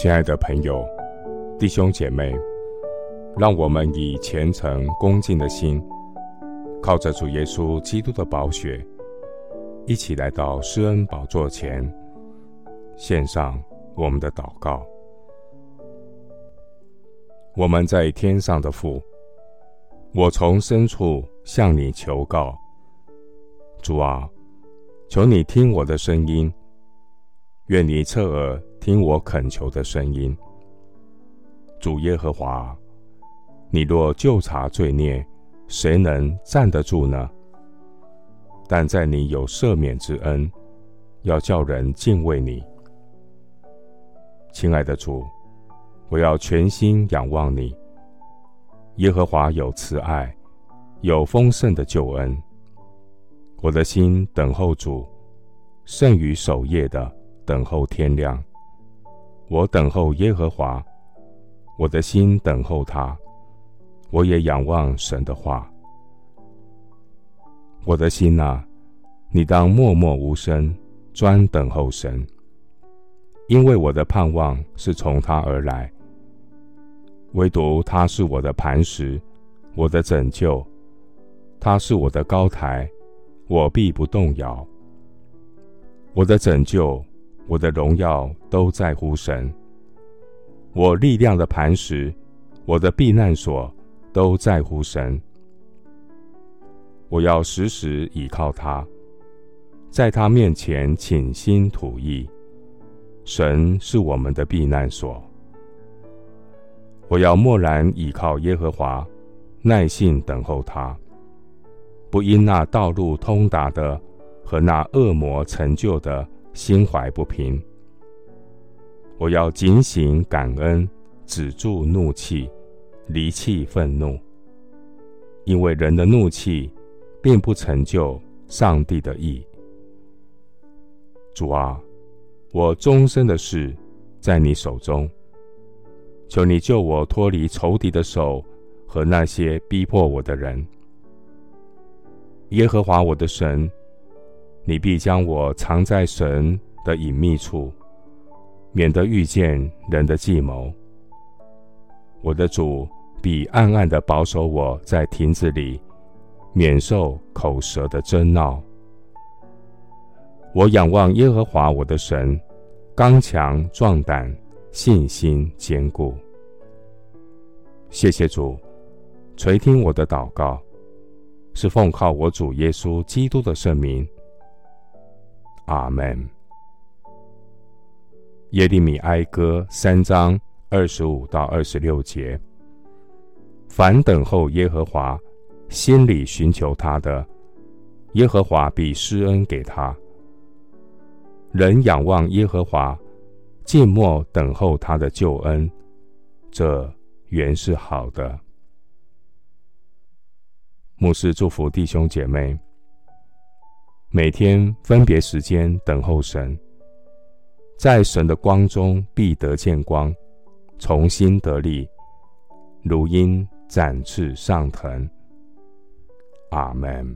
亲爱的朋友、弟兄姐妹，让我们以虔诚恭敬的心，靠着主耶稣基督的宝血，一起来到施恩宝座前，献上我们的祷告。我们在天上的父，我从深处向你求告，主啊，求你听我的声音，愿你侧耳。听我恳求的声音，主耶和华，你若就察罪孽，谁能站得住呢？但在你有赦免之恩，要叫人敬畏你。亲爱的主，我要全心仰望你。耶和华有慈爱，有丰盛的救恩。我的心等候主，胜于守夜的等候天亮。我等候耶和华，我的心等候他，我也仰望神的话。我的心啊，你当默默无声，专等候神，因为我的盼望是从他而来。唯独他是我的磐石，我的拯救，他是我的高台，我必不动摇。我的拯救。我的荣耀都在乎神，我力量的磐石，我的避难所都在乎神。我要时时倚靠他，在他面前倾心吐意。神是我们的避难所。我要默然倚靠耶和华，耐心等候他，不因那道路通达的和那恶魔成就的。心怀不平，我要警醒感恩，止住怒气，离弃愤怒，因为人的怒气并不成就上帝的意。主啊，我终身的事在你手中，求你救我脱离仇敌的手和那些逼迫我的人。耶和华我的神。你必将我藏在神的隐秘处，免得遇见人的计谋。我的主必暗暗地保守我在亭子里，免受口舌的争闹。我仰望耶和华我的神，刚强壮胆，信心坚固。谢谢主垂听我的祷告，是奉靠我主耶稣基督的圣名。阿门。耶利米哀歌三章二十五到二十六节：凡等候耶和华，心里寻求他的，耶和华必施恩给他。人仰望耶和华，静默等候他的救恩，这原是好的。牧师祝福弟兄姐妹。每天分别时间等候神，在神的光中必得见光，重新得力，如鹰展翅上腾。阿门。